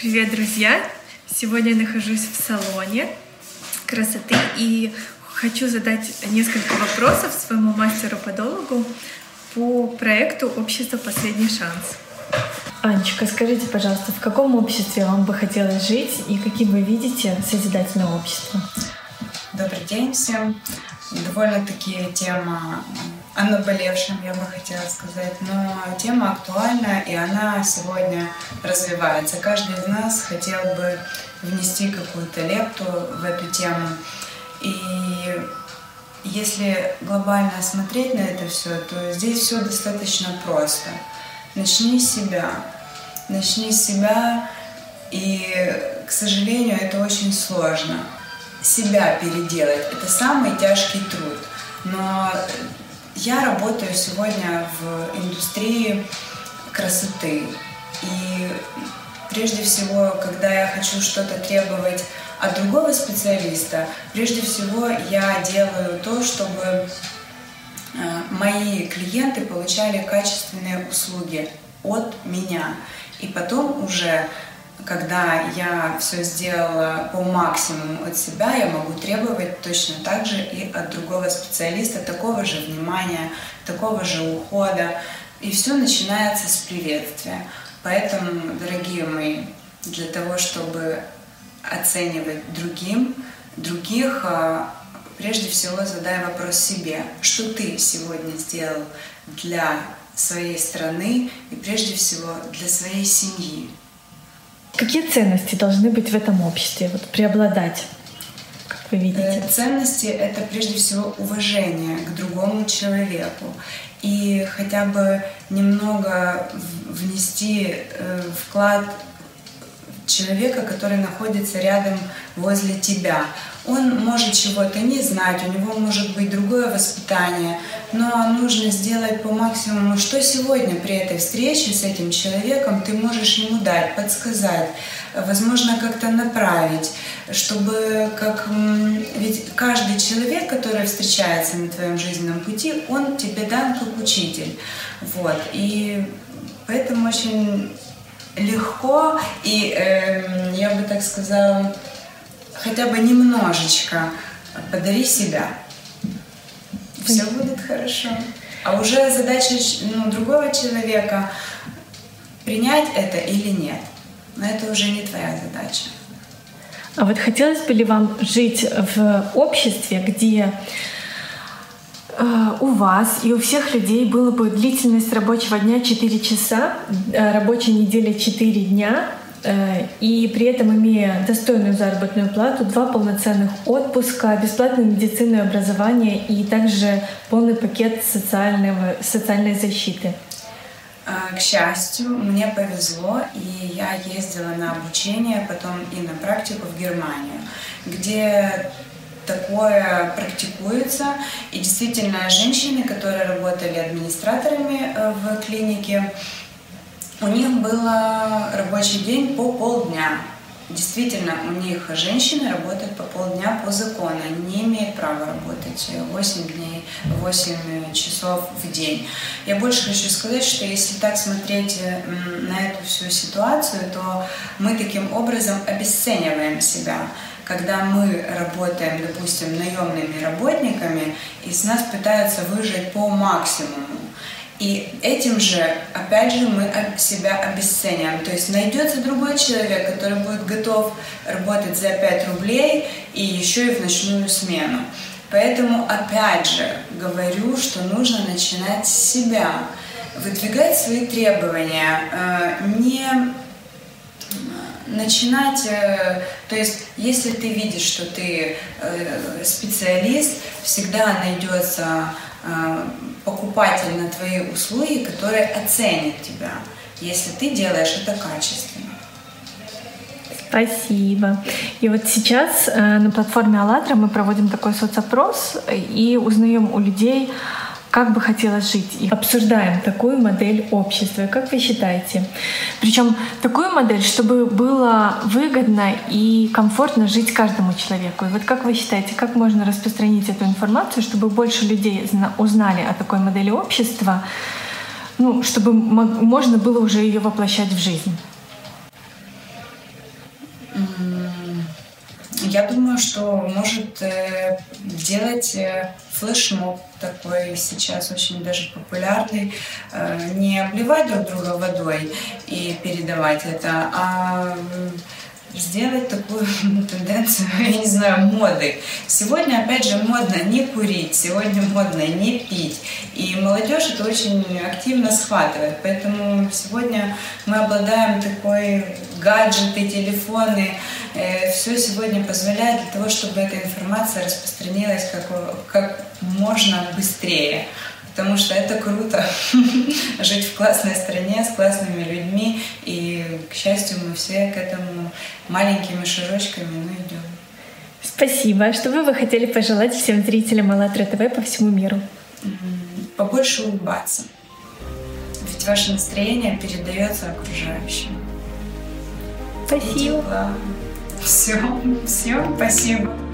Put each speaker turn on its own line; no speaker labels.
Привет, друзья! Сегодня я нахожусь в салоне красоты и хочу задать несколько вопросов своему мастеру-подологу по проекту «Общество. Последний шанс».
Анечка, скажите, пожалуйста, в каком обществе вам бы хотелось жить и каким вы видите созидательное общество?
Добрый день всем. Довольно-таки тема о наболевшем, я бы хотела сказать, но тема актуальна, и она сегодня развивается. Каждый из нас хотел бы внести какую-то лепту в эту тему. И если глобально смотреть на это все, то здесь все достаточно просто. Начни с себя. Начни с себя, и, к сожалению, это очень сложно себя переделать. Это самый тяжкий труд. Но я работаю сегодня в индустрии красоты. И прежде всего, когда я хочу что-то требовать от другого специалиста, прежде всего я делаю то, чтобы э, мои клиенты получали качественные услуги от меня. И потом уже когда я все сделала по максимуму от себя, я могу требовать точно так же и от другого специалиста такого же внимания, такого же ухода. И все начинается с приветствия. Поэтому, дорогие мои, для того, чтобы оценивать другим, других, а, прежде всего задай вопрос себе, что ты сегодня сделал для своей страны и прежде всего для своей семьи.
Какие ценности должны быть в этом обществе, вот, преобладать? Как вы видите?
Э, ценности — это прежде всего уважение к другому человеку. И хотя бы немного внести э, вклад человека, который находится рядом возле тебя. Он может чего-то не знать, у него может быть другое воспитание, но нужно сделать по максимуму, что сегодня при этой встрече с этим человеком ты можешь ему дать, подсказать, возможно, как-то направить, чтобы как... Ведь каждый человек, который встречается на твоем жизненном пути, он тебе дан как учитель. Вот. И поэтому очень легко и, э, я бы так сказала, хотя бы немножечко подари себя. Все будет хорошо. А уже задача ну, другого человека принять это или нет. Но это уже не твоя задача.
А вот хотелось бы ли вам жить в обществе, где Э, у вас и у всех людей было бы длительность рабочего дня 4 часа, э, рабочей недели 4 дня, и при этом имея достойную заработную плату, два полноценных отпуска, бесплатное медицинное образование и также полный пакет социального, социальной защиты.
К счастью, мне повезло, и я ездила на обучение, потом и на практику в Германию, где такое практикуется. И действительно, женщины, которые работали администраторами э, в клинике, у них был рабочий день по полдня. Действительно, у них женщины работают по полдня по закону. Они не имеют права работать 8 дней, 8 часов в день. Я больше хочу сказать, что если так смотреть на эту всю ситуацию, то мы таким образом обесцениваем себя когда мы работаем, допустим, наемными работниками, и с нас пытаются выжать по максимуму. И этим же, опять же, мы себя обесцениваем. То есть найдется другой человек, который будет готов работать за 5 рублей и еще и в ночную смену. Поэтому, опять же, говорю, что нужно начинать с себя, выдвигать свои требования, э, не начинать, э, то есть если ты видишь, что ты э, специалист, всегда найдется покупатель на твои услуги, который оценит тебя, если ты делаешь это качественно.
Спасибо. И вот сейчас на платформе АЛЛАТРА мы проводим такой соцопрос и узнаем у людей, как бы хотелось жить. И обсуждаем такую модель общества. Как вы считаете? Причем такую модель, чтобы было выгодно и комфортно жить каждому человеку. И вот как вы считаете, как можно распространить эту информацию, чтобы больше людей узнали о такой модели общества, ну, чтобы можно было уже ее воплощать в жизнь?
Что может э, делать э, флешмоб такой сейчас очень даже популярный. Не обливать друг друга водой и передавать это, а сделать такую тенденцию, я не знаю, моды. Сегодня, опять же, модно не курить, сегодня модно не пить. И молодежь это очень активно схватывает. Поэтому сегодня мы обладаем такой гаджеты, телефоны. Э, все сегодня позволяет для того, чтобы эта информация распространилась как, как можно быстрее потому что это круто жить в классной стране с классными людьми, и, к счастью, мы все к этому маленькими шажочками ну, идем.
Спасибо. Что бы вы хотели пожелать всем зрителям АЛЛАТРА ТВ по всему миру?
Побольше улыбаться. Ведь ваше настроение передается окружающим.
Спасибо.
Все, все, спасибо.